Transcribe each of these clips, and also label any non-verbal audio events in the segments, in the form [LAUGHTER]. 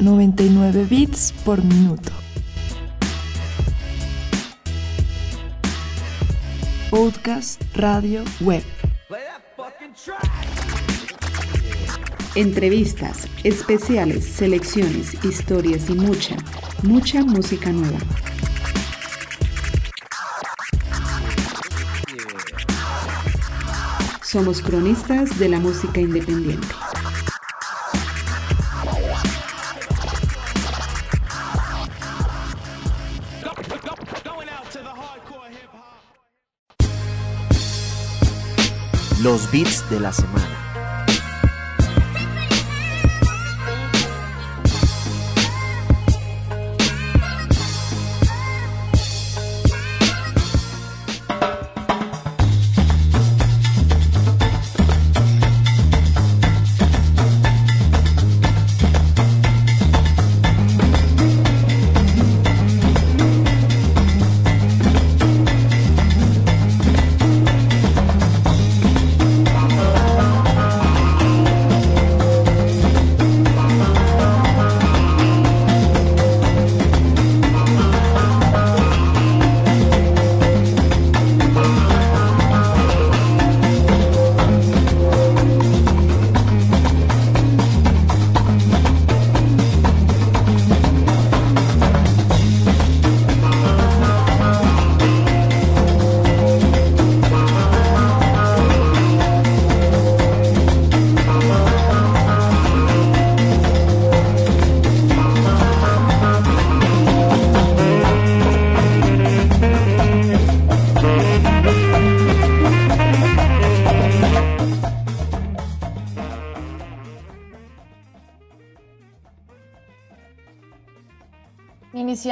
99 bits por minuto. Podcast, radio, web. Entrevistas, especiales, selecciones, historias y mucha, mucha música nueva. Somos cronistas de la música independiente. Los beats de la semana.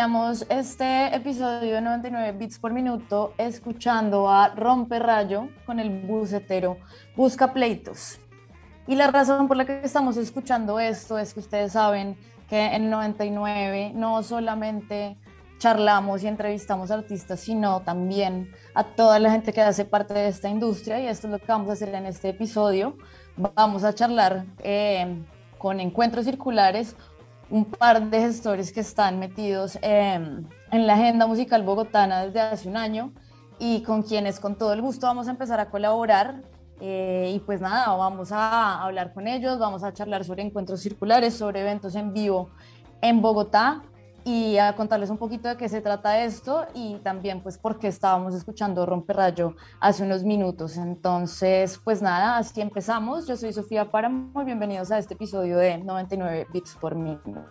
Iniciamos este episodio de 99 bits por minuto escuchando a Rompe Rayo con el bucetero Busca Pleitos. Y la razón por la que estamos escuchando esto es que ustedes saben que en 99 no solamente charlamos y entrevistamos artistas, sino también a toda la gente que hace parte de esta industria y esto es lo que vamos a hacer en este episodio. Vamos a charlar eh, con encuentros circulares un par de gestores que están metidos en la agenda musical bogotana desde hace un año y con quienes con todo el gusto vamos a empezar a colaborar. Eh, y pues nada, vamos a hablar con ellos, vamos a charlar sobre encuentros circulares, sobre eventos en vivo en Bogotá y a contarles un poquito de qué se trata esto y también pues por qué estábamos escuchando Romperrayo hace unos minutos. Entonces, pues nada, así empezamos. Yo soy Sofía Para, muy bienvenidos a este episodio de 99 bits por minuto.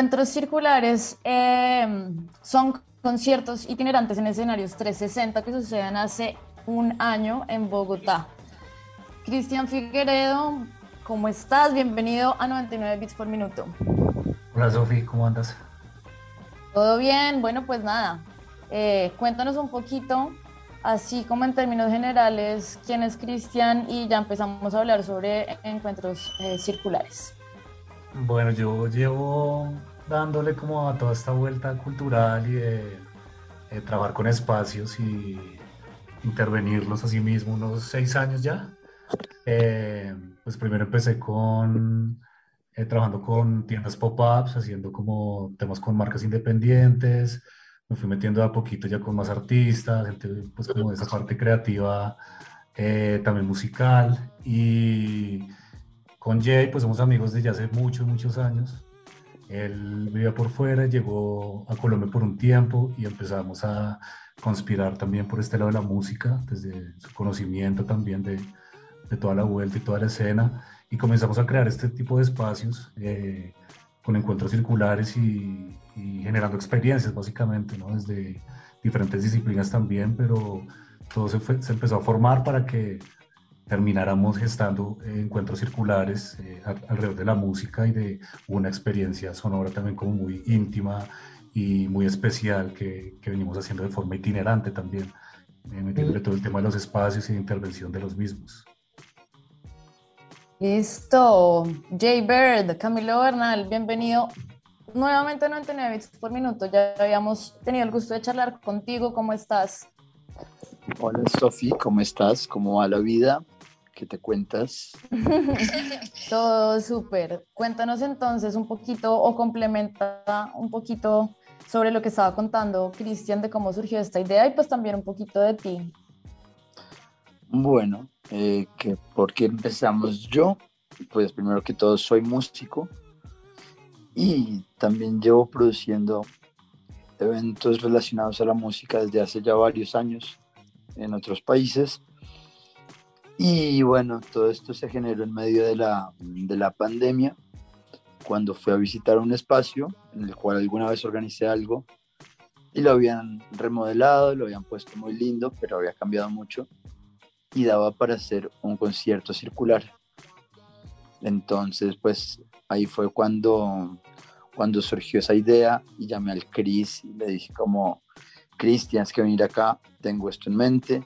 Encuentros circulares em, son conciertos itinerantes en escenarios 360 que suceden hace un año en Bogotá. Cristian Figueredo, ¿cómo estás? Bienvenido a 99 bits por minuto. Hola Sofi, ¿cómo andas? Todo bien, bueno pues nada, eh, cuéntanos un poquito, así como en términos generales, quién es Cristian y ya empezamos a hablar sobre encuentros eh, circulares. Bueno, yo llevo dándole como a toda esta vuelta cultural y de, trabajar con espacios y intervenirlos a sí mismo unos seis años ya. Eh, pues primero empecé con eh, trabajando con tiendas pop-ups, haciendo como temas con marcas independientes, me fui metiendo a poquito ya con más artistas, gente pues como esa parte creativa, eh, también musical, y con Jay pues somos amigos desde hace muchos, muchos años. Él vivía por fuera, llegó a Colombia por un tiempo y empezamos a conspirar también por este lado de la música, desde su conocimiento también de, de toda la vuelta y toda la escena y comenzamos a crear este tipo de espacios eh, con encuentros circulares y, generando experiencias básicamente, ¿no? desde diferentes disciplinas también, pero todo se, se empezó a formar para que termináramos gestando encuentros circulares eh, alrededor de la música y de una experiencia sonora también como muy íntima y muy especial que, que venimos haciendo de forma itinerante también, eh, metiéndole todo el tema de los espacios y de intervención de los mismos. Listo. Jay Bird, Camilo Bernal, bienvenido nuevamente a 99 bits por minuto. Ya habíamos tenido el gusto de charlar contigo. ¿Cómo estás? Hola, Sofi, ¿cómo estás? ¿Cómo va la vida? ¿Qué te cuentas? [LAUGHS] Todo súper. Cuéntanos entonces un poquito o complementa un poquito sobre lo que estaba contando Cristian de cómo surgió esta idea y pues también un poquito de ti. Bueno, eh, que ¿por qué empezamos yo? Pues primero que todo soy músico y también llevo produciendo eventos relacionados a la música desde hace ya varios años en otros países. Y bueno, todo esto se generó en medio de la, de la pandemia, cuando fui a visitar un espacio en el cual alguna vez organicé algo y lo habían remodelado, lo habían puesto muy lindo, pero había cambiado mucho y daba para hacer un concierto circular. Entonces, pues ahí fue cuando, cuando surgió esa idea y llamé al Chris y le dije como, Chris, tienes que venir acá, tengo esto en mente,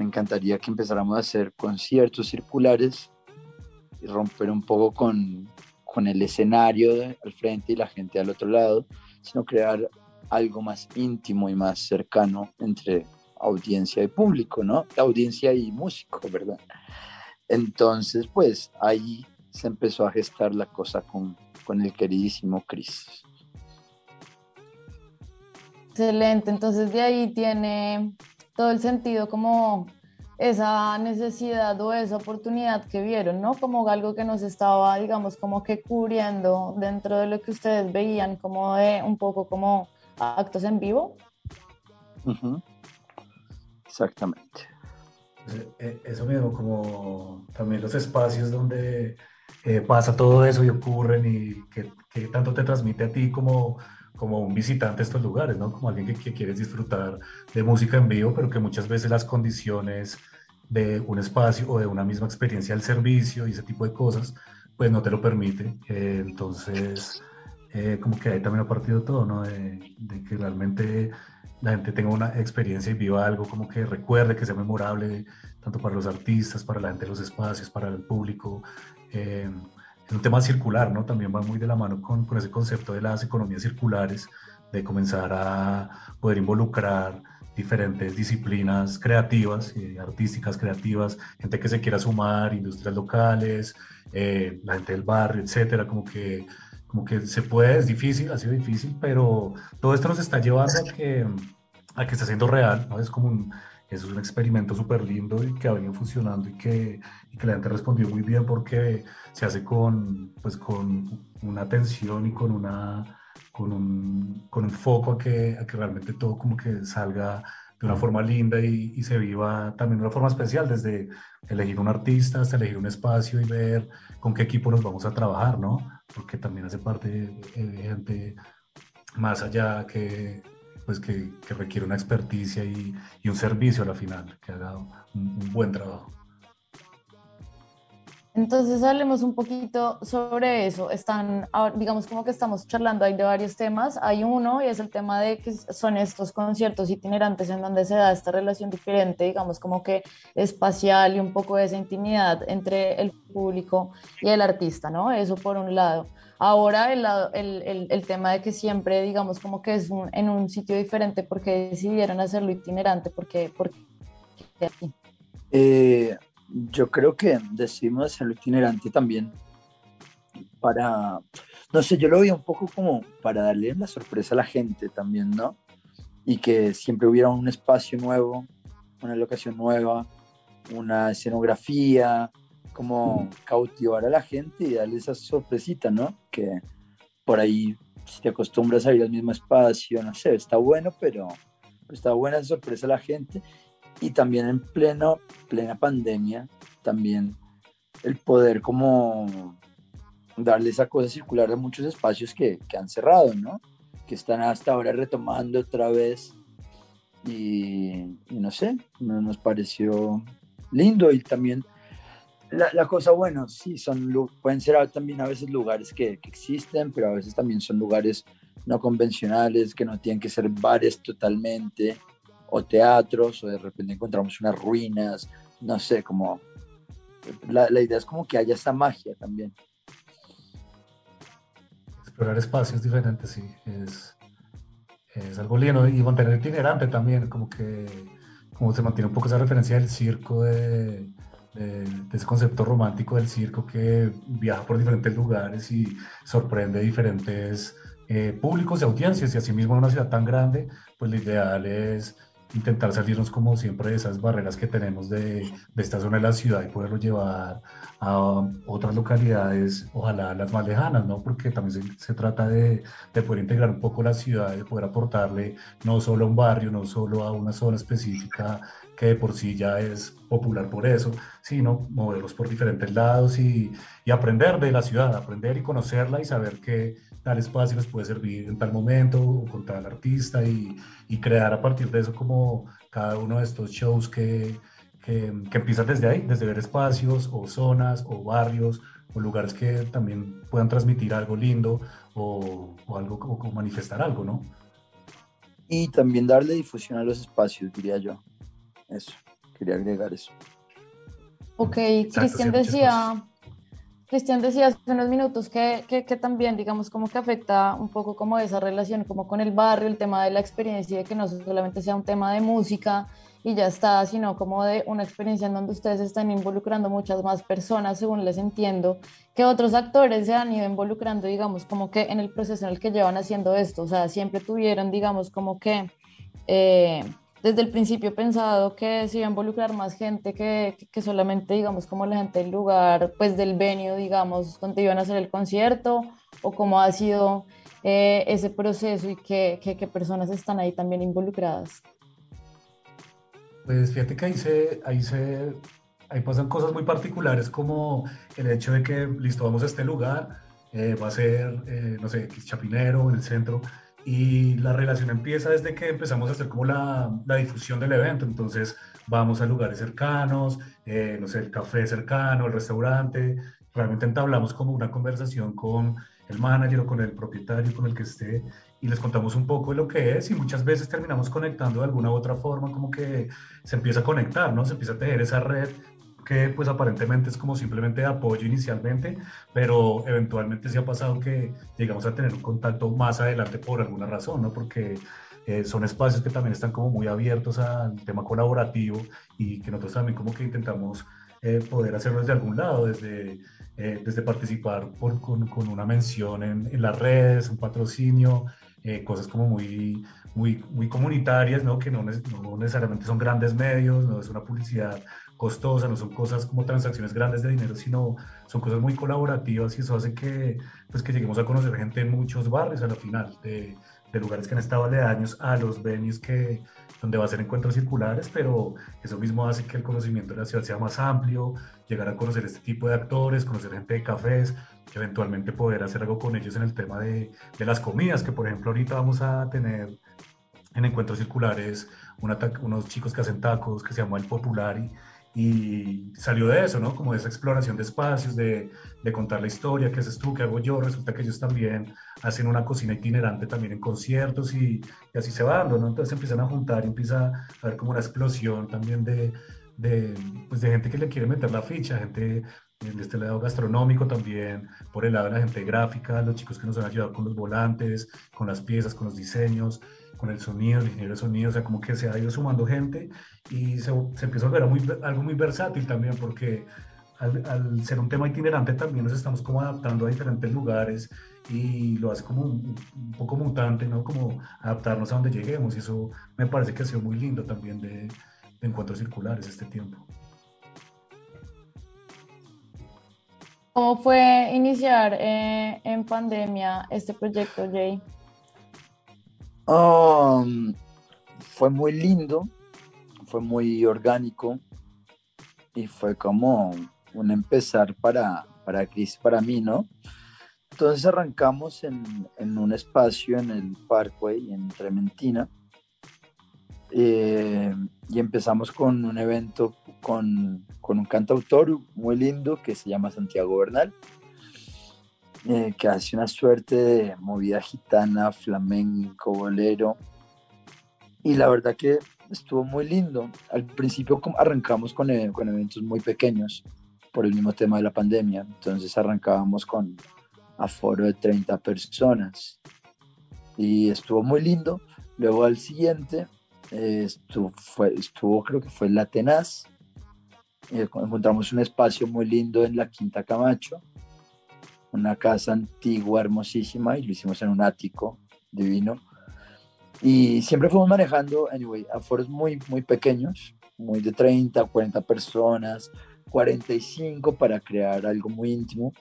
me encantaría que empezáramos a hacer conciertos circulares y romper un poco con, con el escenario al frente y la gente al otro lado, sino crear algo más íntimo y más cercano entre audiencia y público, ¿no? Audiencia y músico, ¿verdad? Entonces, pues ahí se empezó a gestar la cosa con, con el queridísimo Chris. Excelente, entonces de ahí tiene todo el sentido como esa necesidad o esa oportunidad que vieron, ¿no? Como algo que nos estaba, digamos, como que cubriendo dentro de lo que ustedes veían, como de un poco como actos en vivo. Exactamente. Eh, eh, eso mismo, como también los espacios donde eh, pasa todo eso y ocurren y que, tanto te transmite a ti como, como un visitante a estos lugares, ¿no? Como alguien que, que quieres disfrutar de música en vivo, pero que muchas veces las condiciones de un espacio o de una misma experiencia al servicio y ese tipo de cosas, pues no te lo permite. entonces, como que ahí también ha partido todo, ¿no? De, que realmente la gente tenga una experiencia y viva algo como que recuerde, que sea memorable, tanto para los artistas, para la gente de los espacios, para el público. Eh, un tema circular, ¿no? También va muy de la mano con, con, ese concepto de las economías circulares, de comenzar a poder involucrar diferentes disciplinas creativas, y artísticas creativas, gente que se quiera sumar, industrias locales, eh, la gente del barrio, etcétera, como que como que se puede, es difícil, ha sido difícil, pero todo esto nos está llevando a que, a que está siendo real, ¿no? Es como un, es un experimento súper lindo y que ha venido funcionando y que, y que la gente respondió muy bien porque se hace con, pues, con una atención y con, una, con, un, con un foco a que, a que realmente todo como que salga de una forma linda y, y, se viva también de una forma especial, desde elegir un artista hasta elegir un espacio y ver con qué equipo nos vamos a trabajar, ¿no? Porque también hace parte de gente más allá que, pues que, que requiere una experticia y, y, un servicio a la final, que haga un, un buen trabajo. Entonces hablemos un poquito sobre eso. Están, ah, digamos como que estamos charlando hay de varios temas. Hay uno y es el tema de que son estos conciertos itinerantes en donde se da esta relación diferente, digamos como que espacial y un poco de esa intimidad entre el público y el artista, ¿no? Eso por un lado. Ahora el, el, el, el tema de que siempre, digamos como que es en un sitio diferente, porque decidieron hacerlo itinerante? porque porque aquí? Eh, yo creo que decidimos hacerlo itinerante también para, no sé, yo lo veía un poco como para darle la sorpresa a la gente también, ¿no? Y que siempre hubiera un espacio nuevo, una locación nueva, una escenografía, como cautivar a la gente y darle esa sorpresita, ¿no? Que por ahí si te acostumbras a ir al mismo espacio, no sé, está bueno, pero está buena sorpresa a la gente y también en pleno, plena pandemia, también el poder como darle esa cosa circular a muchos espacios que, que han cerrado, ¿no? Que están hasta ahora retomando otra vez y, no sé, nos pareció lindo y también la, cosa, bueno, sí, son, pueden ser también a veces lugares que, que, existen, pero a veces también son lugares no convencionales, que no tienen que ser bares totalmente, o teatros, o de repente encontramos unas ruinas, no sé, como la, la idea es como que haya esa magia también. Explorar espacios diferentes, sí, es, es algo lindo y mantener itinerante también, como que como se mantiene un poco esa referencia del circo, de, de, ese concepto romántico del circo que viaja por diferentes lugares y sorprende diferentes eh, públicos y audiencias y asimismo en una ciudad tan grande, pues lo ideal es intentar salirnos como siempre de esas barreras que tenemos de, de, esta zona de la ciudad y poderlo llevar a otras localidades, ojalá las más lejanas, ¿no? Porque también se, se trata de, de, poder integrar un poco la ciudad, de poder aportarle no solo a un barrio, no solo a una zona específica que por sí ya es popular por eso, sino moverlos por diferentes lados y, y aprender de la ciudad, aprender y conocerla y saber que tal espacio les puede servir en tal momento o con tal artista y, y crear a partir de eso como cada uno de estos shows que, que, que, empiezan desde ahí, desde ver espacios o zonas o barrios o lugares que también puedan transmitir algo lindo o, o algo o, o manifestar algo, ¿no? Y también darle difusión a los espacios, diría yo. Eso, quería agregar eso. Ok, Cristian decía, Cristian decía hace unos minutos que, que, que, también, digamos, como que afecta un poco como esa relación como con el barrio, el tema de la experiencia, de que no solamente sea un tema de música y ya está, sino como de una experiencia en donde ustedes están involucrando muchas más personas, según les entiendo, que otros actores se han ido involucrando, digamos, como que en el proceso en el que llevan haciendo esto, o sea, siempre tuvieron, digamos, como que... Eh, desde el principio pensado que se iba a involucrar más gente que, que, solamente, digamos, como la gente del lugar, pues del venio, digamos, donde iban a hacer el concierto, o cómo ha sido eh, ese proceso y qué, qué, qué, personas están ahí también involucradas. Pues fíjate que ahí se, ahí se, ahí pasan cosas muy particulares como el hecho de que, listo, vamos a este lugar, eh, va a ser, eh, no sé, Chapinero, en el centro, y la relación empieza desde que empezamos a hacer como la, la difusión del evento, entonces vamos a lugares cercanos, eh, no sé, el café cercano, el restaurante, realmente entablamos como una conversación con el manager o con el propietario, con el que esté, y les contamos un poco de lo que es y muchas veces terminamos conectando de alguna u otra forma, como que se empieza a conectar, ¿no? Se empieza a tejer esa red que pues aparentemente es como simplemente de apoyo inicialmente, pero eventualmente se ha pasado que llegamos a tener un contacto más adelante por alguna razón, ¿no? Porque eh, son espacios que también están como muy abiertos al tema colaborativo y que nosotros también como que intentamos eh, poder hacerlo desde algún lado, desde, eh, desde participar con, con, una mención en, en, las redes, un patrocinio, cosas como muy, muy, muy comunitarias, ¿no? que no, no necesariamente son grandes medios, no es una publicidad costosa, no son cosas como transacciones grandes de dinero, sino son cosas muy colaborativas y eso hace que, pues, que lleguemos a conocer gente en muchos barrios a la final, de, de lugares que han estado aledaños a los venues que, donde va a ser encuentros circulares, pero eso mismo hace que el conocimiento de la ciudad sea más amplio, llegar a conocer este tipo de actores, conocer gente de cafés, eventualmente poder hacer algo con ellos en el tema de, de las comidas, que por ejemplo ahorita vamos a tener en encuentros circulares una, unos chicos que hacen tacos que se llama El Popular y y salió de eso, ¿no? Como de esa exploración de espacios, de, de, contar la historia, qué haces tú, qué hago yo. Resulta que ellos también hacen una cocina itinerante también en conciertos y, y así se va dando, ¿no? Entonces empiezan a juntar y empieza a haber como una explosión también de, de, pues de gente que le quiere meter la ficha, gente de este lado gastronómico también, por el lado de la gente gráfica, los chicos que nos han ayudado con los volantes, con las piezas, con los diseños con el sonido, el ingeniero de sonido, o sea, como que se ha ido sumando gente y se, se empieza a ver muy, algo muy versátil también, porque al, al, ser un tema itinerante también nos estamos como adaptando a diferentes lugares y lo hace como un, un, poco mutante, ¿no? Como adaptarnos a donde lleguemos y eso me parece que ha sido muy lindo también de, de encuentros circulares este tiempo. ¿Cómo fue iniciar eh, en pandemia este proyecto, Jay? Um, fue muy lindo, fue muy orgánico y fue como un empezar para, para Cris, para mí, ¿no? Entonces arrancamos en, en, un espacio en el Parkway, en Trementina, eh, y empezamos con un evento con, con, un cantautor muy lindo que se llama Santiago Bernal eh, que hace una suerte de movida gitana, flamenco, bolero. Y la verdad que estuvo muy lindo. Al principio arrancamos con, eh, con eventos muy pequeños por el mismo tema de la pandemia. Entonces arrancábamos con aforo de 30 personas. Y estuvo muy lindo. Luego al siguiente eh, estuvo, fue, estuvo, creo que fue La Tenaz. Eh, encontramos un espacio muy lindo en la Quinta Camacho una casa antigua, hermosísima, y lo hicimos en un ático divino. Y siempre fuimos manejando, anyway, aforos muy, muy pequeños, muy de 30, 40 personas, 45 para crear algo muy íntimo.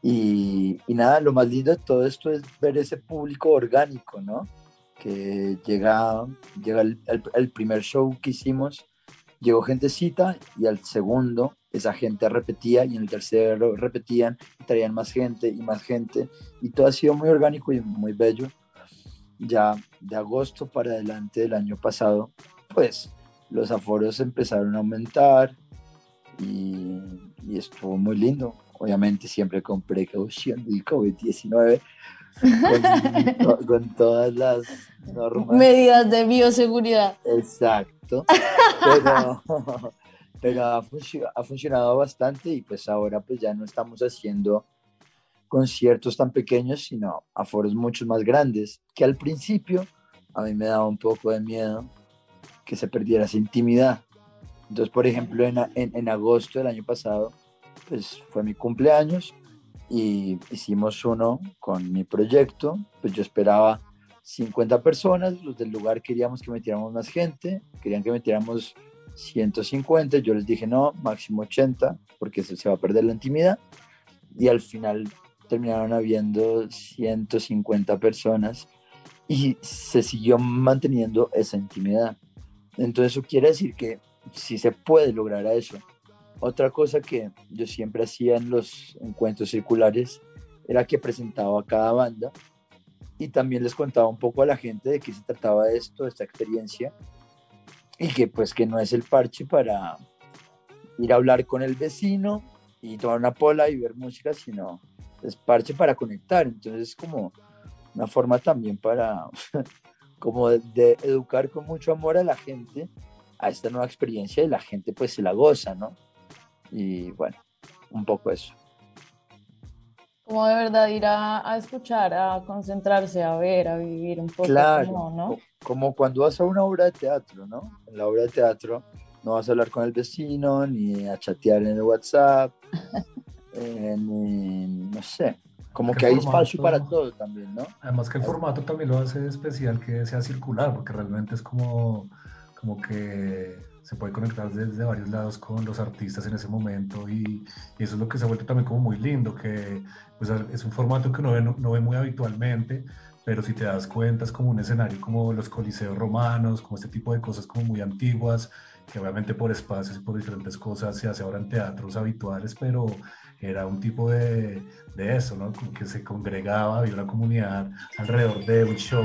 Y, y, nada, lo más lindo de todo esto es ver ese público orgánico, ¿no? Que llega, llega el, el, el primer show que hicimos, llegó gentecita y al segundo esa gente repetía y en el tercero repetían traían más gente y más gente y todo ha sido muy orgánico y muy bello. Ya de agosto para adelante del año pasado, pues los aforos empezaron a aumentar y, y estuvo muy lindo. Obviamente siempre con precaución del COVID-19, con, [LAUGHS] con, todas las normas. Medidas de bioseguridad. Exacto. Pero, pero ha, funcionado bastante y pues ahora pues ya no estamos haciendo conciertos tan pequeños, sino aforos mucho más grandes, que al principio a mí me daba un poco de miedo que se perdiera esa intimidad. Entonces, por ejemplo, en, en, en agosto del año pasado, pues fue mi cumpleaños y hicimos uno con mi proyecto, pues yo esperaba 50 personas, los del lugar queríamos que metiéramos más gente, querían que metiéramos 150, yo les dije no, máximo 80, porque se, se va a perder la intimidad. Y al final terminaron habiendo 150 personas y se siguió manteniendo esa intimidad. Entonces eso quiere decir que si se puede lograr a eso. Otra cosa que yo siempre hacía en los encuentros circulares era que presentaba a cada banda y también les contaba un poco a la gente de qué se trataba esto, esta experiencia y que pues que no es el parche para ir a hablar con el vecino y tomar una pola y ver música, sino es parche para conectar. Entonces es como una forma también para [LAUGHS] como de, de, educar con mucho amor a la gente a esta nueva experiencia y la gente pues se la goza, ¿no? Y bueno, un poco eso. Como de verdad ir a, a escuchar, a concentrarse, a ver, a vivir un poco. Claro, como, ¿no? Como cuando vas a una obra de teatro, ¿no? En la obra de teatro no vas a hablar con el vecino, ni a chatear en el WhatsApp, [LAUGHS] eh, ni, no sé, como que, que hay formato, espacio para todo también, ¿no? Además que el formato también lo hace especial que sea circular, porque realmente es como, como que se puede conectar desde varios lados con los artistas en ese momento y, y, eso es lo que se ha vuelto también como muy lindo, que pues, es un formato que uno ve, no, no ve muy habitualmente, pero si te das cuenta es como un escenario como los coliseos romanos, como este tipo de cosas como muy antiguas, que obviamente por espacios y por diferentes cosas se hace ahora en teatros habituales, pero era un tipo de, de eso, ¿no? Como que se congregaba, había una comunidad alrededor de un show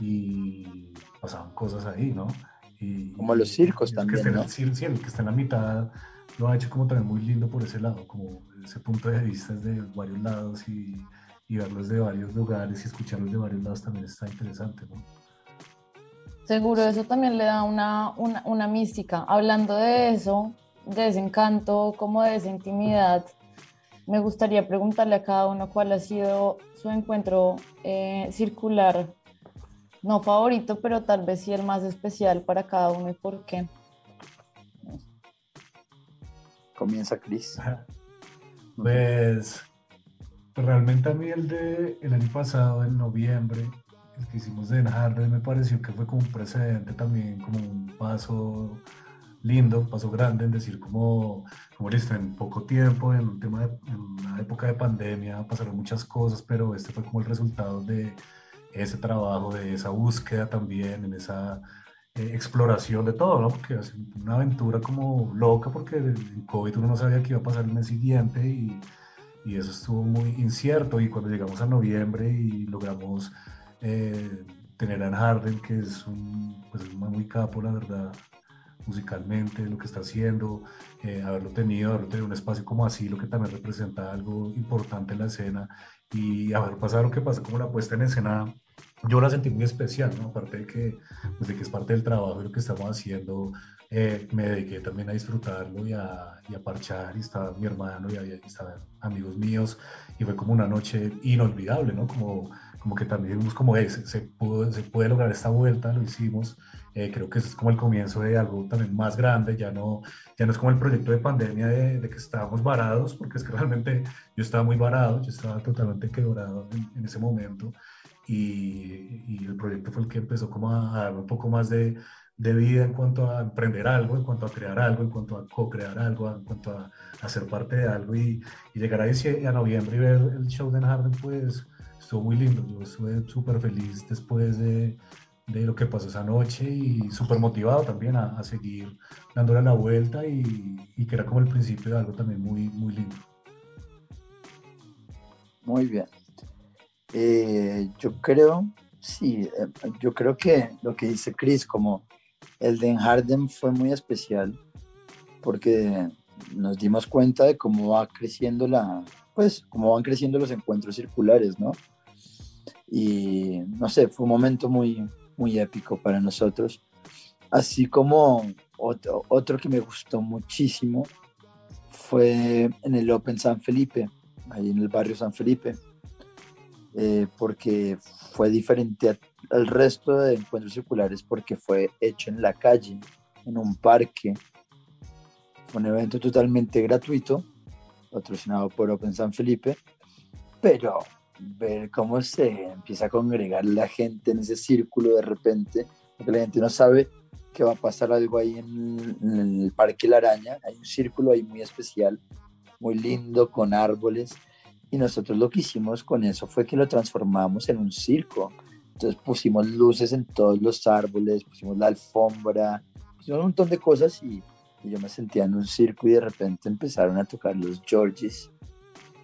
y pasaban cosas ahí, ¿no? Y, Como los circos también, Que está en ¿no? el, sí, el que está en la mitad lo ha hecho como también muy lindo por ese lado, como ese punto de vista de varios lados y, y verlos de varios lugares y escucharlos de varios lados también está interesante, ¿no? Seguro eso también le da una, una, una mística. Hablando de eso, de ese encanto, como de esa intimidad, me gustaría preguntarle a cada uno cuál ha sido su encuentro eh, circular, no favorito, pero tal vez sí el más especial para cada uno y por qué. Comienza Cris. Pues realmente a mí el de el año pasado, en noviembre, el que hicimos de Harden me pareció que fue como un precedente también, como un paso lindo, un paso grande en decir como, como listo, en poco tiempo, en un tema de, en una época de pandemia pasaron muchas cosas, pero este fue como el resultado de ese trabajo, de esa búsqueda también, en esa eh, exploración de todo, ¿no? Porque es una aventura como loca, porque en COVID uno no sabía qué iba a pasar el mes siguiente y, y eso estuvo muy incierto. Y cuando llegamos a noviembre y logramos eh, tener a Harden, que es un, pues, es un muy capo, la verdad, musicalmente, lo que está haciendo, eh, haberlo tenido, haberlo tenido un espacio como así, lo que también representa algo importante en la escena y haber pasado lo que pasa como la puesta en escena, yo la sentí muy especial, ¿no? Aparte de que, pues de que es parte del trabajo y lo que estamos haciendo, eh, me dediqué también a disfrutarlo y a, y a parchar y estaba mi hermano y, había, estaban amigos míos y fue como una noche inolvidable, ¿no? Como, como que también vimos como es, se, pudo, se puede lograr esta vuelta, lo hicimos, eh, creo que eso es como el comienzo de algo también más grande, ya no, ya no es como el proyecto de pandemia de, de que estábamos varados, porque es que realmente yo estaba muy varado, yo estaba totalmente quebrado en, en ese momento y, y, el proyecto fue el que empezó como a, a dar un poco más de, de, vida en cuanto a emprender algo, en cuanto a crear algo, en cuanto a co-crear algo, en cuanto a, ser parte de algo y, llegar a, a noviembre y ver el show de Harden pues estuvo muy lindo, yo estuve súper feliz después de, lo que pasó esa noche y súper motivado también a, seguir dándole la vuelta y, y, que era como el principio de algo también muy, muy lindo. Muy bien. Eh, yo creo, sí, eh, yo creo que lo que dice Chris, como el de Harden fue muy especial porque nos dimos cuenta de cómo va creciendo la, pues, cómo van creciendo los encuentros circulares, ¿no? Y no sé, fue un momento muy, muy épico para nosotros. Así como otro, otro que me gustó muchísimo fue en el Open San Felipe, ahí en el barrio San Felipe, eh, porque fue diferente a, al resto de encuentros circulares porque fue hecho en la calle, en un parque. Un evento totalmente gratuito, patrocinado por Open San Felipe, pero ver cómo se empieza a congregar la gente en ese círculo de repente, porque la gente no sabe que va a pasar algo ahí en, en el Parque La Araña, hay un círculo ahí muy especial, muy lindo, con árboles, y nosotros lo que hicimos con eso fue que lo transformamos en un circo. Entonces pusimos luces en todos los árboles, pusimos la alfombra, pusimos un montón de cosas y, y yo me sentía en un circo y de repente empezaron a tocar los Georges.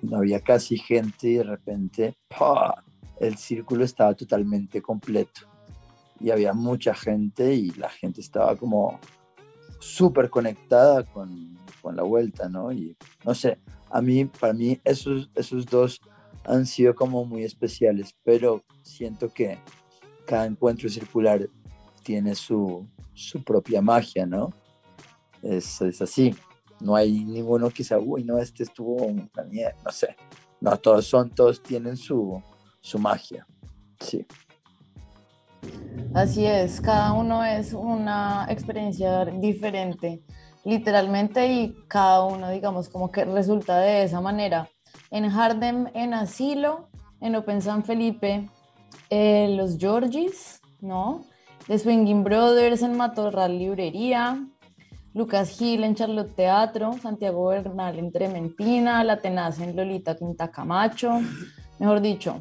No había casi gente y de repente ¡pah! el círculo estaba totalmente completo. Y había mucha gente y la gente estaba como súper conectada con, con la vuelta, ¿no? Y no sé, a mí, para mí, esos, esos dos han sido como muy especiales, pero siento que cada encuentro circular tiene su, su propia magia, ¿no? Es, así. No hay ninguno que sea, uy, no, este estuvo una no sé. No, todos son, todos tienen su, su magia. Sí. Así es, cada uno es una experiencia diferente literalmente y cada uno, digamos, como que resulta de esa manera. En Hardem, en Asilo, en Open San Felipe, eh, los Georgies, ¿no? The Swinging Brothers en Matorral Librería, Lucas Gil en Charlotte Teatro, Santiago Bernal en Trementina, La Tenaz en Lolita Quinta Camacho, mejor dicho,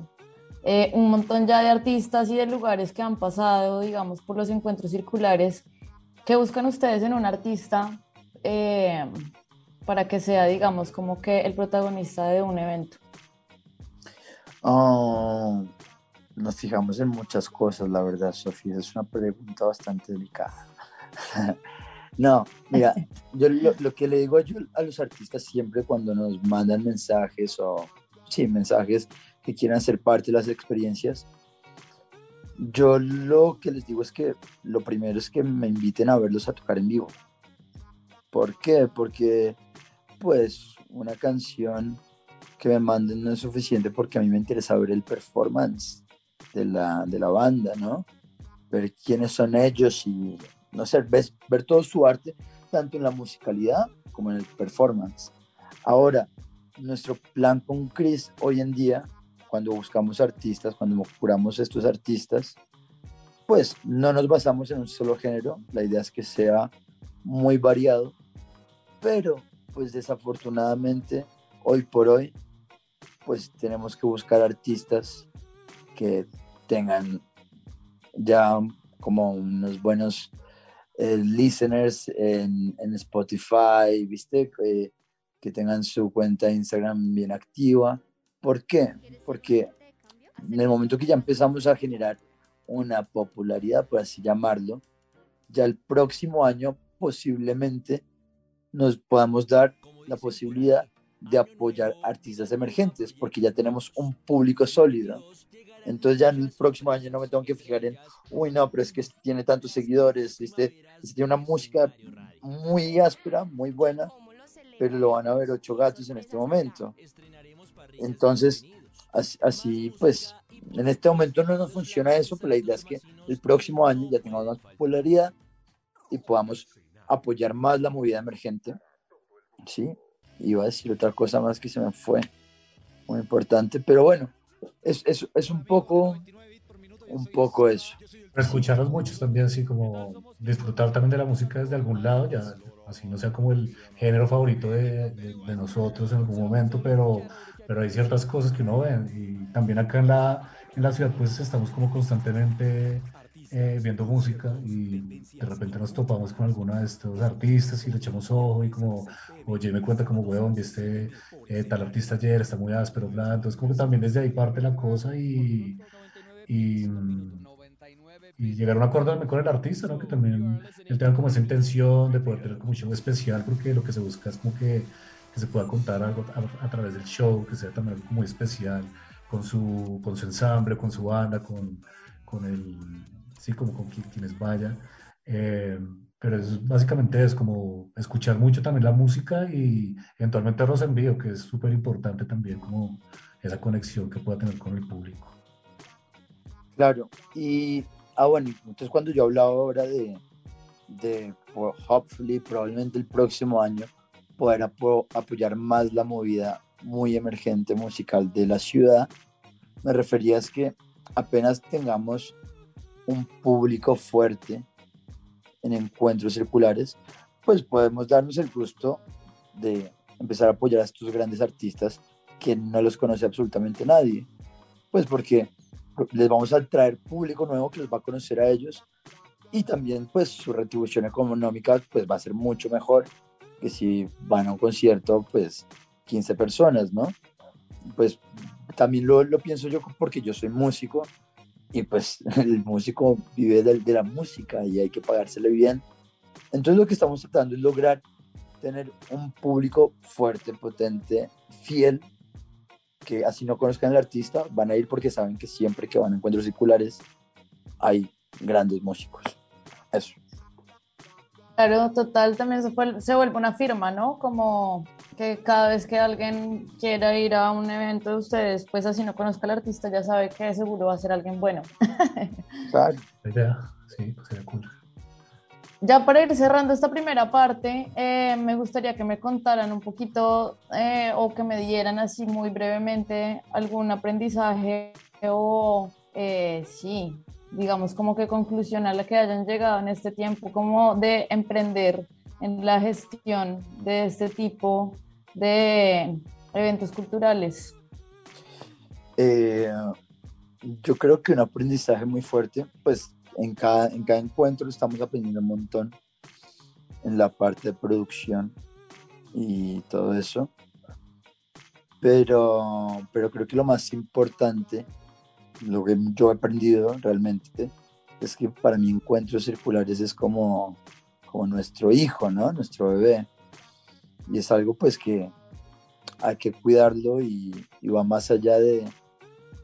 eh, un montón ya de artistas y de lugares que han pasado, digamos, por los encuentros circulares. ¿Qué buscan ustedes en un artista eh, para que sea, digamos, como que el protagonista de un evento? Oh, nos fijamos en muchas cosas, la verdad, Sofía. Es una pregunta bastante delicada. [LAUGHS] no, mira, [LAUGHS] yo lo, que le digo yo a los artistas siempre cuando nos mandan mensajes o, sí, mensajes que quieran ser parte de las experiencias, yo lo que les digo es que lo primero es que me inviten a verlos a tocar en vivo. ¿Por qué? Porque pues una canción que me manden no es suficiente porque a mí me interesa ver el performance de la, de la banda, ¿no? Ver quiénes son ellos y, no sé, ver, ver todo su arte, tanto en la musicalidad como en el performance. Ahora, nuestro plan con Chris hoy en día, cuando buscamos artistas, cuando curamos estos artistas, pues no nos basamos en un solo género, la idea es que sea muy variado pero pues desafortunadamente hoy por hoy pues tenemos que buscar artistas que tengan ya como unos buenos eh, listeners en, Spotify, ¿viste? que tengan su cuenta de Instagram bien activa. ¿Por qué? Porque en el momento que ya empezamos a generar una popularidad, por así llamarlo, ya el próximo año posiblemente nos podamos dar la posibilidad de apoyar artistas emergentes, porque ya tenemos un público sólido. Entonces ya en el próximo año no me tengo que fijar en, uy, no, pero es que tiene tantos seguidores, ¿viste? tiene una música muy áspera, muy buena, pero lo van a ver ocho gatos en este momento. Entonces, así, así pues, en este momento no nos funciona eso, pero la idea es que el próximo año ya tengamos más popularidad y podamos apoyar más la movida emergente. Sí, iba a decir otra cosa más que se me fue, muy importante, pero bueno, es, es, es un poco, un poco eso. Escucharlos muchos también, así como disfrutar también de la música desde algún lado, ya así no sea como el género favorito de, de, nosotros en algún momento, pero, pero hay ciertas cosas que uno ve y también acá en la, en la ciudad pues estamos como constantemente eh, viendo música y de repente nos topamos con alguno de estos artistas y le echamos ojo y como, oye, me cuenta como, weón, este eh, tal artista ayer, está muy áspero, bla, entonces como que también desde ahí parte la cosa y, y, y llegar a un acuerdo con el artista, ¿no? Que también él tenga como esa intención de poder tener como un show especial, porque lo que se busca es como que, que se pueda contar algo a, a, través del show, que sea también algo muy especial con su, con su ensamble, con su banda, con, con el ¿sí? Como con quienes vayan. Eh, pero es, básicamente es como escuchar mucho también la música y eventualmente los envío, que es súper importante también, como esa conexión que pueda tener con el público. Claro, y, ah, bueno, entonces cuando yo hablaba ahora de, de hopefully, probablemente el próximo año, poder apoyar más la movida muy emergente musical de la ciudad, me refería a que apenas tengamos un público fuerte en encuentros circulares, pues podemos darnos el gusto de empezar a apoyar a estos grandes artistas que no los conoce absolutamente nadie. Pues porque les vamos a traer público nuevo que los va a conocer a ellos y también pues su retribución económica pues va a ser mucho mejor que si van a un concierto pues 15 personas, ¿no? Pues también lo, lo pienso yo porque yo soy músico y pues [LAUGHS] el músico vive de, de, la música y hay que pagársele bien. Entonces lo que estamos tratando es lograr tener un público fuerte, potente, fiel, que así no conozcan al artista, van a ir porque saben que siempre que van a encuentros circulares hay grandes músicos. Eso. Claro, total, también se, se vuelve una firma, ¿no? Como que cada vez que alguien quiera ir a un evento de ustedes, pues así no conozca al artista, ya sabe que seguro va a ser alguien bueno. [LAUGHS] Claro. Sí, pues sería cool. Ya para ir cerrando esta primera parte, eh, me gustaría que me contaran un poquito eh, o que me dieran así muy brevemente algún aprendizaje o eh, sí, digamos como que conclusión a la que hayan llegado en este tiempo, como de emprender en la gestión de este tipo de eventos culturales? Eh, yo creo que un aprendizaje muy fuerte, pues en cada, en cada encuentro estamos aprendiendo un montón en la parte de producción y todo eso. Pero, pero creo que lo más importante, lo que yo he aprendido realmente, es que para mí encuentros circulares es como como nuestro hijo, ¿no? Nuestro bebé. Y es algo pues que hay que cuidarlo y, va más allá de,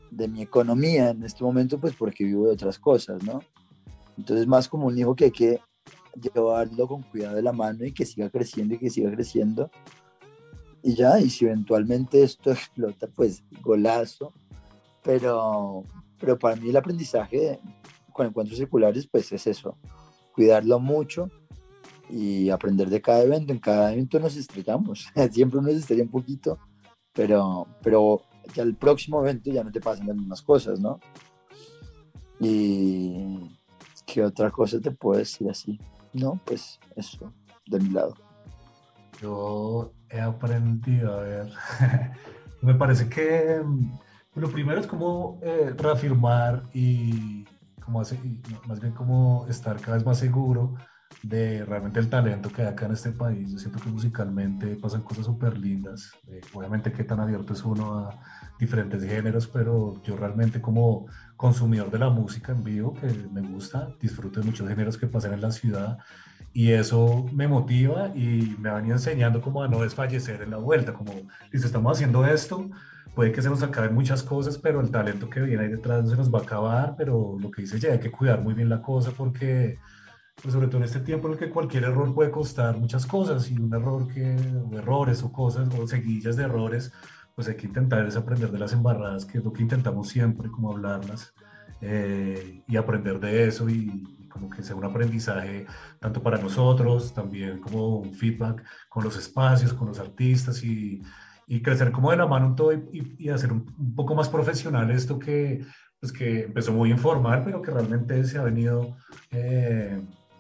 de, mi economía en este momento, pues porque vivo de otras cosas, ¿no? Entonces más como un hijo que hay que llevarlo con cuidado de la mano y que siga creciendo y que siga creciendo. Y ya, y si eventualmente esto [LAUGHS] explota, pues golazo. Pero, pero para mí el aprendizaje con encuentros circulares, pues es eso, cuidarlo mucho y aprender de cada evento. En cada evento nos estrellamos, [LAUGHS] siempre uno se estrella un poquito, pero, pero ya el próximo evento ya no te pasan las mismas cosas, ¿no? Y qué otra cosa te puedo decir así. No, pues eso, de mi lado. Yo he aprendido, a ver, [LAUGHS] me parece que mm, lo primero es como eh, reafirmar y como hace, más bien como estar cada vez más seguro de realmente el talento que hay acá en este país. Yo siento que musicalmente pasan cosas súper lindas. Eh, obviamente que tan abierto es uno a diferentes géneros, pero yo realmente como consumidor de la música en vivo, que me gusta, disfruto de muchos géneros que pasan en la ciudad y eso me motiva y me van enseñando como a no desfallecer en la vuelta, como, si estamos haciendo esto, puede que se nos acaben muchas cosas, pero el talento que viene ahí detrás no se nos va a acabar, pero lo que dice ya hay que cuidar muy bien la cosa porque pues sobre todo en este tiempo en el que cualquier error puede costar muchas cosas y un error que, o errores o cosas, o seguillas de errores, pues hay que intentar es aprender de las embarradas, que es lo que intentamos siempre, como hablarlas, eh, y aprender de eso y, como que sea un aprendizaje tanto para nosotros, también como un feedback con los espacios, con los artistas y, y crecer como de la mano en todo y, y hacer un, un, poco más profesional esto que, pues que empezó muy informal, pero que realmente se ha venido... Eh,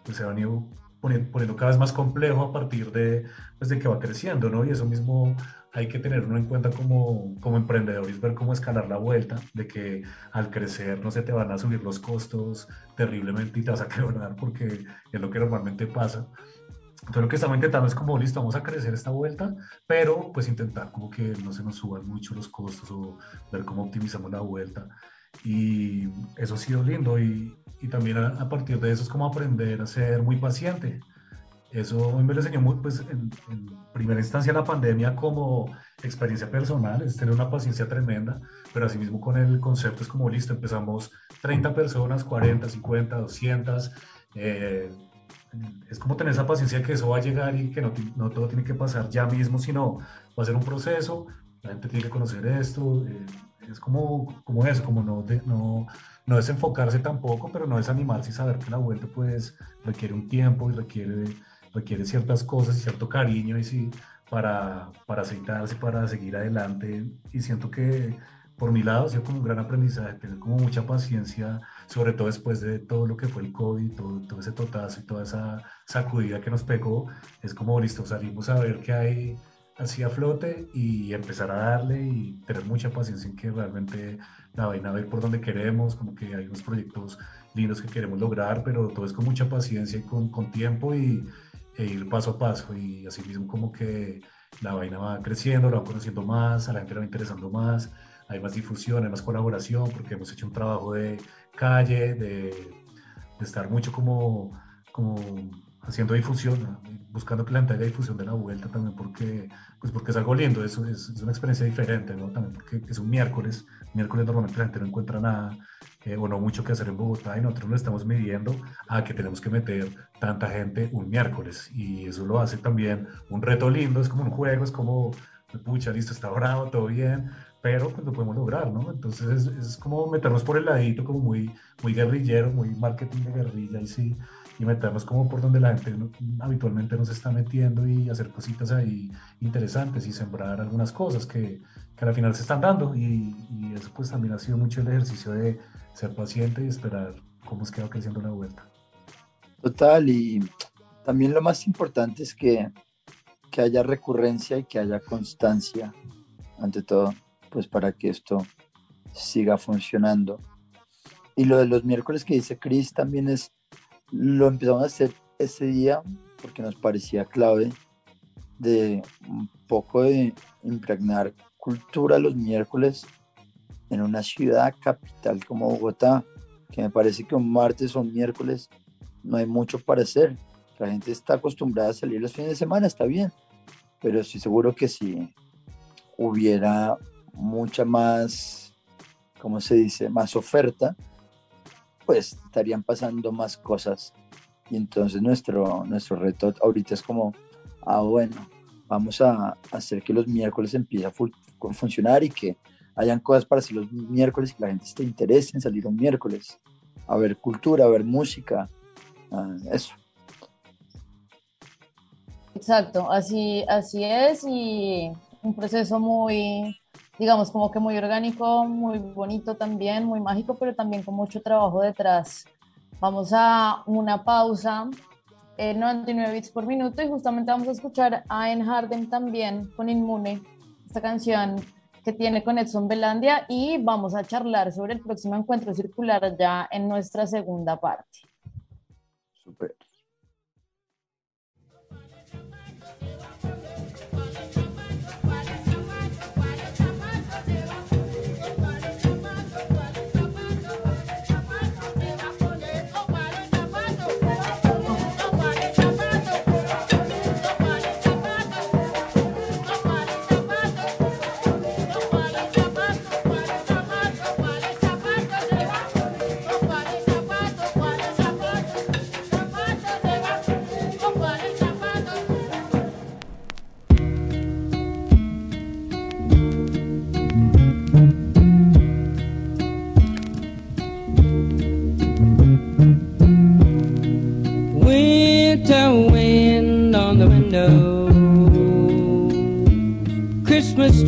pues, se ha venido poniendo, cada vez más complejo a partir de, pues, de que va creciendo, ¿no? Y eso mismo hay que tenerlo en cuenta como, como emprendedores, ver cómo escalar la vuelta, de que al crecer no se te van a subir los costos terriblemente y te vas a [LAUGHS] quebrar porque es lo que normalmente pasa. Entonces lo que estamos intentando es como, listo, vamos a crecer esta vuelta, pero pues intentar como que no se nos suban mucho los costos o ver cómo optimizamos la vuelta. Y eso ha sido lindo y, y también a, partir de eso es como aprender a ser muy paciente. Eso me lo enseñó muy, pues, en, primera instancia la pandemia como experiencia personal, es tener una paciencia tremenda, pero asimismo con el concepto es como listo, empezamos 30 personas, 40, 50, 200. es como tener esa paciencia que eso va a llegar y que no, no todo tiene que pasar ya mismo, sino va a ser un proceso, la gente tiene que conocer esto. Eh, es como, como eso, como no, no, no desenfocarse tampoco, pero no desanimarse y saber que la vuelta pues requiere un tiempo y requiere, requiere ciertas cosas y cierto cariño y sí, para, para aceitarse, para seguir adelante. Y siento que por mi lado ha sido como un gran aprendizaje, tener como mucha paciencia, sobre todo después de todo lo que fue el COVID, todo, todo ese totazo y toda esa sacudida que nos pegó. Es como listo, salimos a ver qué hay así a flote y empezar a darle y tener mucha paciencia en que realmente la vaina va a ir por donde queremos, como que hay unos proyectos lindos que queremos lograr, pero todo es con mucha paciencia y con, con tiempo y e ir paso a paso. Y así mismo como que la vaina va creciendo, la va conociendo más, a la gente le va interesando más, hay más difusión, hay más colaboración, porque hemos hecho un trabajo de calle, de, de estar mucho como, como haciendo difusión, buscando que la gente difusión de la vuelta también, porque, pues porque es algo lindo, es, es, es una experiencia diferente, ¿no? También porque es un miércoles, miércoles normalmente la gente no encuentra nada eh, o no mucho que hacer en Bogotá y nosotros lo estamos midiendo a que tenemos que meter tanta gente un miércoles y eso lo hace también un reto lindo, es como un juego, es como, pucha, listo, está bravo, todo bien, pero pues lo podemos lograr, ¿no? Entonces es, es, como meternos por el ladito, como muy, muy guerrillero, muy marketing de guerrilla y sí, y meternos como por donde la gente habitualmente nos está metiendo y hacer cositas ahí interesantes y sembrar algunas cosas que, que al final se están dando y, y, eso pues también ha sido mucho el ejercicio de ser paciente y esperar cómo es que va creciendo la vuelta. Total y también lo más importante es que, que haya recurrencia y que haya constancia ante todo pues para que esto siga funcionando. Y lo de los miércoles que dice Chris también es lo empezamos a hacer ese día porque nos parecía clave de un poco de impregnar cultura los miércoles en una ciudad capital como Bogotá, que me parece que un martes o un miércoles no hay mucho para hacer. La gente está acostumbrada a salir los fines de semana, está bien, pero estoy seguro que si hubiera mucha más, ¿cómo se dice?, más oferta, pues estarían pasando más cosas. Y entonces nuestro, nuestro reto ahorita es como, ah, bueno, vamos a hacer que los miércoles empiece a funcionar y que hayan cosas para hacer los miércoles, que la gente esté interese en salir un miércoles, a ver cultura, a ver música, eso. Exacto, así, así es y un proceso muy, digamos, como que muy orgánico, muy bonito también, muy mágico, pero también con mucho trabajo detrás. Vamos a una pausa, 99 bits por minuto, y justamente vamos a escuchar a En Harden también con Inmune, esta canción que tiene con Edson Belandia, y vamos a charlar sobre el próximo encuentro circular ya en nuestra segunda parte. Super.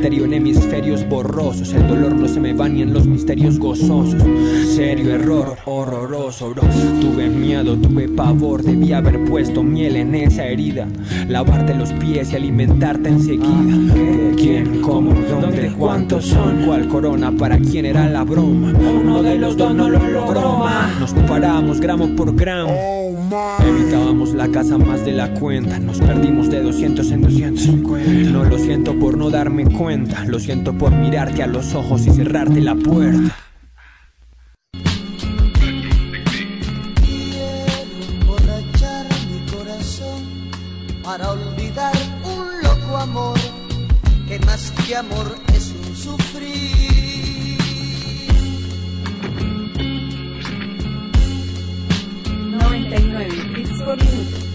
Criterio en hemisferios borrosos. El dolor no se me va ni en los misterios gozosos. Serio error, horroroso, bro. Tuve miedo, tuve pavor. Debí haber puesto miel en esa herida. Lavarte los pies y alimentarte enseguida. ¿Quién, cómo, dónde, cuántos son? ¿Cuál corona? ¿Para quién era la broma? Uno de los dos no lo logró más. Nos paramos gramo por gramo. Evitábamos la casa más de la cuenta. Nos perdimos de 200 en 250. No lo siento por no darme cuenta. Lo siento por mirarte a los ojos y cerrarte la puerta. mi corazón para olvidar un loco amor que más que amor 99 bits por minuto.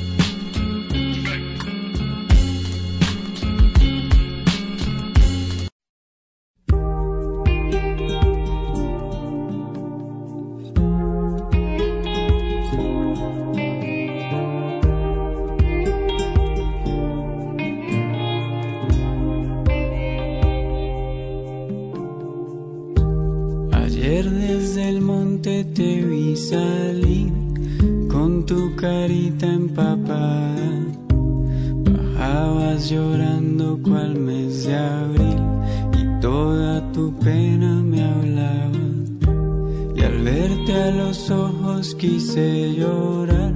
Verte a los ojos quise llorar,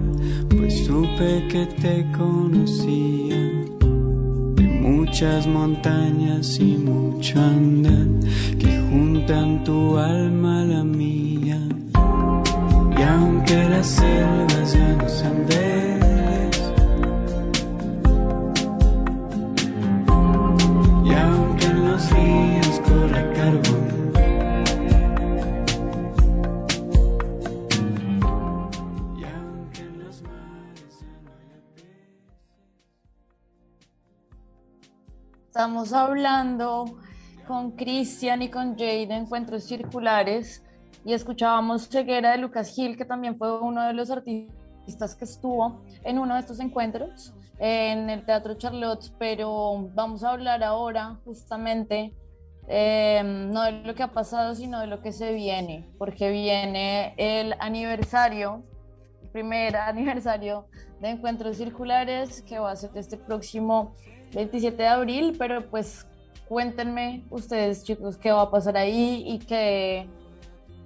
pues supe que te conocía. De muchas montañas y mucho andar que juntan tu alma a la mía. Y aunque las selvas ya no sean verdes, Estamos hablando con Cristian y con Jay de Encuentros Circulares y escuchábamos Ceguera de Lucas Gil, que también fue uno de los artistas que estuvo en uno de estos encuentros en el Teatro Charlotte, pero vamos a hablar ahora justamente eh, no de lo que ha pasado, sino de lo que se viene, porque viene el aniversario, el primer [LAUGHS] aniversario de Encuentros Circulares, que va a ser este próximo 27 de abril, pero pues cuéntenme ustedes chicos qué va a pasar ahí y qué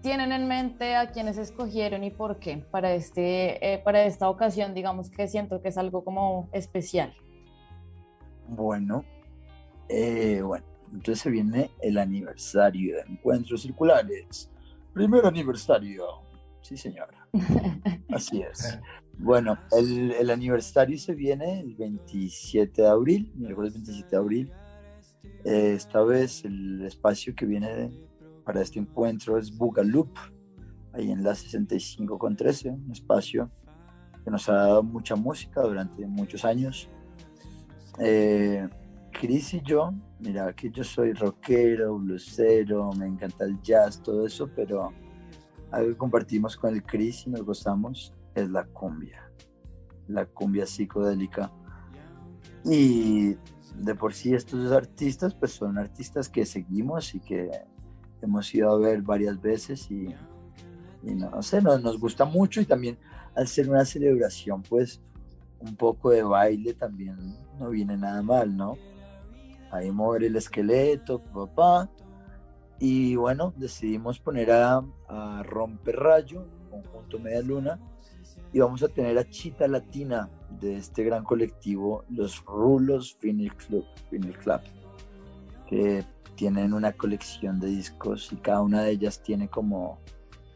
tienen en mente a quienes escogieron y por qué para, este, eh, para esta ocasión, digamos que siento que es algo como especial. Bueno, eh, bueno, entonces se viene el aniversario de Encuentros Circulares. Primer aniversario. Sí, señora. [LAUGHS] Así es. Bueno, el, el, aniversario se viene el 27 de abril, miércoles 27 de abril. Eh, esta vez el espacio que viene para este encuentro es Bugaloop, ahí en la 65 con 13, un espacio que nos ha dado mucha música durante muchos años. Eh, Chris y yo, mira que yo soy rockero, bluesero, me encanta el jazz, todo eso, pero algo que compartimos con el Chris y nos gustamos es la cumbia, la cumbia psicodélica. Y de por sí estos artistas, pues son artistas que seguimos y que hemos ido a ver varias veces y, no, sé, nos, nos gusta mucho y también al ser una celebración, pues un poco de baile también no viene nada mal, ¿no? Ahí mover el esqueleto, papá. Y bueno, decidimos poner a, a Romper Rayo, conjunto Media Luna, y vamos a tener a Chita Latina de este gran colectivo, los Rulos Vinyl Club, Vinyl Club, que tienen una colección de discos y cada una de ellas tiene como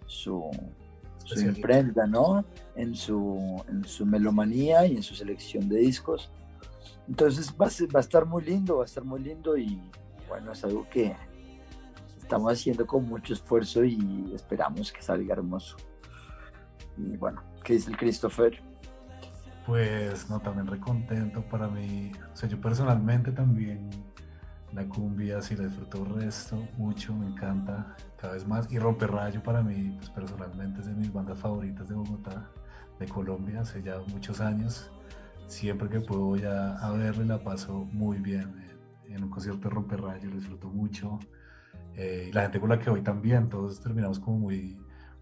su, su imprenta, ¿no? En su, en su melomanía y en su selección de discos. Entonces va a, va a estar muy lindo, va a estar muy lindo y bueno, es algo que estamos haciendo con mucho esfuerzo y esperamos que salga hermoso. Y bueno, ¿qué dice el Christopher? Pues no, también recontento para mí. O sea, yo personalmente también la cumbia sí la disfruto resto mucho, me encanta cada vez más. Y Romper Rayo para mí, pues personalmente es de mis bandas favoritas de Bogotá, de Colombia, hace ya muchos años. Siempre que puedo voy a, y la paso muy bien. En, un concierto de Romper Rayo lo disfruto mucho. Eh, y la gente con la que voy también, todos terminamos como muy,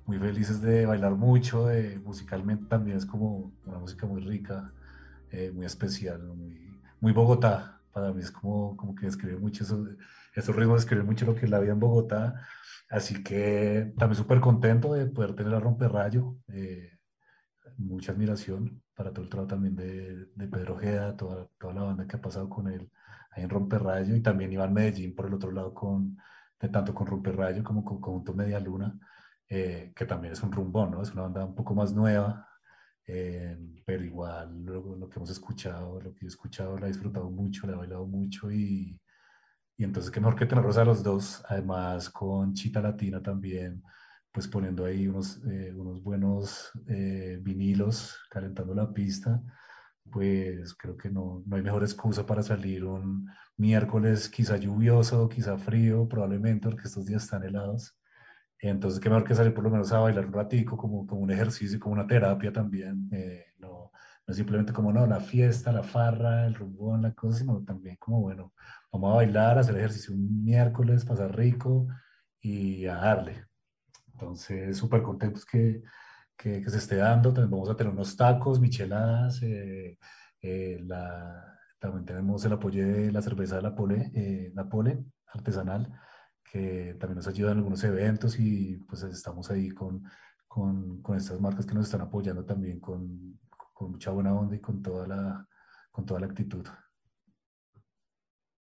muy felices de bailar mucho, de, musicalmente también es como una música muy rica, eh, muy especial, muy, muy Bogotá. Para mí es como, como que describe mucho eso, esos ritmos describen mucho lo que es la vida en Bogotá, así que también súper contento de poder tener a Romperrayo, eh, mucha admiración para todo el trabajo también de, de Pedro Ojeda, toda, toda la banda que ha pasado con él ahí en Romperrayo y también Iván Medellín por el otro lado con, de tanto con Romperrayo como con Conjunto Media Luna, eh, que también es un rumbón, ¿no? Es una banda un poco más nueva, eh, pero igual lo, lo, que hemos escuchado, lo que he escuchado, la he disfrutado mucho, la he bailado mucho y, y entonces qué mejor que tenerlos a los dos, además con Chita Latina también, pues poniendo ahí unos, eh, unos buenos eh, vinilos, calentando la pista, pues creo que no, no hay mejor excusa para salir un miércoles quizá lluvioso, quizá frío, probablemente porque estos días están helados entonces, qué mejor que salir por lo menos a bailar un ratico, como, como un ejercicio, como una terapia también. Eh, no, no simplemente como, no, la fiesta, la farra, el rumbón, la cosa, sino también como, bueno, vamos a bailar, hacer ejercicio un miércoles, pasar rico y a darle. Entonces, súper contentos que, que, que, se esté dando. También vamos a tener unos tacos, micheladas, eh, eh, la, también tenemos el apoyo de la cerveza de la Pole, la Pole artesanal también nos ayudan en algunos eventos y pues estamos ahí con, con, con estas marcas que nos están apoyando también con, con, mucha buena onda y con toda la, con toda la actitud.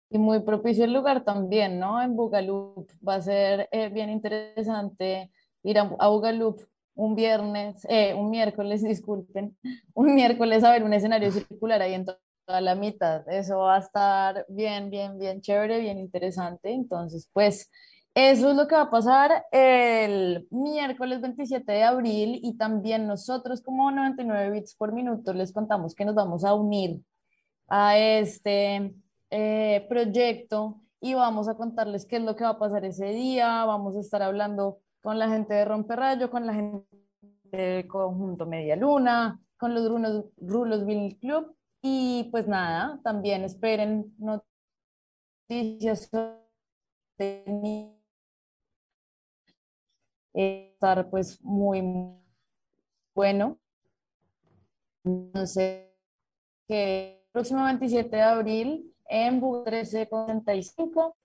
Y muy propicio el lugar también, ¿no? En Bugaloop va a ser eh, bien interesante ir a, a Bugaloop un viernes, eh, un miércoles, [LAUGHS] disculpen, un miércoles a ver un escenario circular ahí en a la mitad. Eso va a estar bien, bien, bien chévere, bien interesante. Entonces, pues eso es lo que va a pasar el miércoles 27 de abril y también nosotros como 99 bits por minuto les contamos que nos vamos a unir a este eh, proyecto y vamos a contarles qué es lo que va a pasar ese día. Vamos a estar hablando con la gente de Romperrayo, con la gente del conjunto Media Luna, con los Rulos, Rulos Club y pues nada, también esperen noticias de estar pues muy bueno. No sé qué próximo 27 de abril en Bu 1345,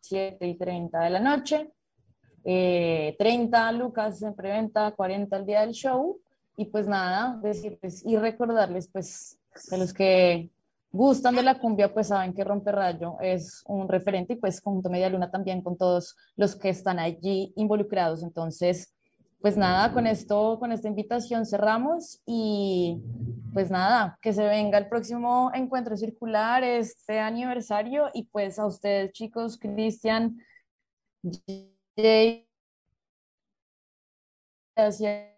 7 y 30 de la noche. 30 lucas en preventa, 40 el día del show. Y pues nada, decirles y recordarles pues de los que gustan de la cumbia, pues saben que Romperrayo es un referente y pues junto Media Luna también con todos los que están allí involucrados. Entonces, pues nada, con esto, con esta invitación cerramos y pues nada, que se venga el próximo encuentro circular, este aniversario y pues a ustedes chicos, Cristian, Jay, gracias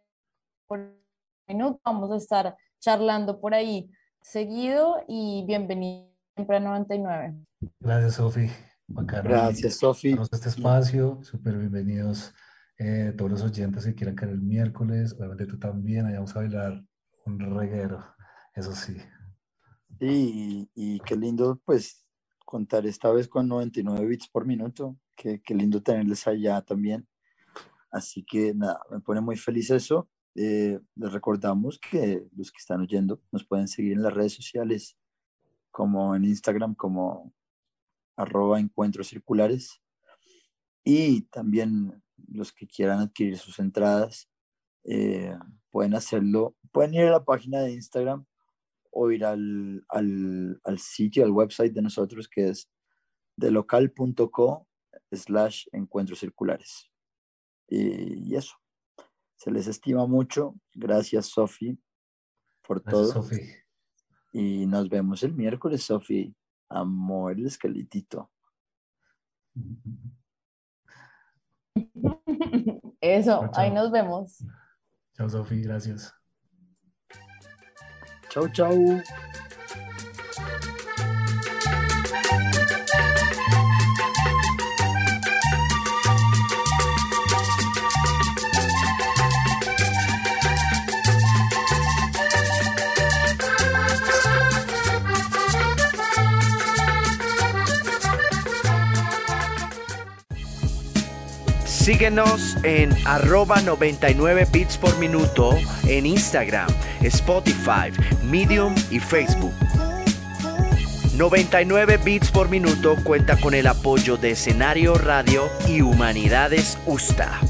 por minuto, vamos a estar charlando por ahí seguido y bienvenido siempre a 99. Gracias, Sofi. Gracias, Sofi. Este espacio, súper bienvenidos eh, todos los oyentes que quieran caer el miércoles. Obviamente tú también, allá vamos a bailar un reguero, eso sí. Sí, y, qué lindo, pues, contar esta vez con 99 bits por minuto. Qué, qué lindo tenerles allá también. Así que nada, me pone muy feliz eso. Eh, les recordamos que los que están oyendo nos pueden seguir en las redes sociales, como en Instagram, como arroba encuentros circulares. Y también los que quieran adquirir sus entradas eh, pueden hacerlo, pueden ir a la página de Instagram o ir al, al, sitio, al website de nosotros que es delocal.co slash encuentros circulares. y eso. Se les estima mucho. Gracias, Sofi, por todo. Y nos vemos el miércoles, Sofi. Amor, el esqueletito. [LAUGHS] Eso, ahí nos vemos. Chao, Sofi, gracias. Chao, chao. Síguenos en arroba 99 bits por minuto en Instagram, Spotify, Medium y Facebook. 99 bits por minuto cuenta con el apoyo de Escenario Radio y Humanidades USTA.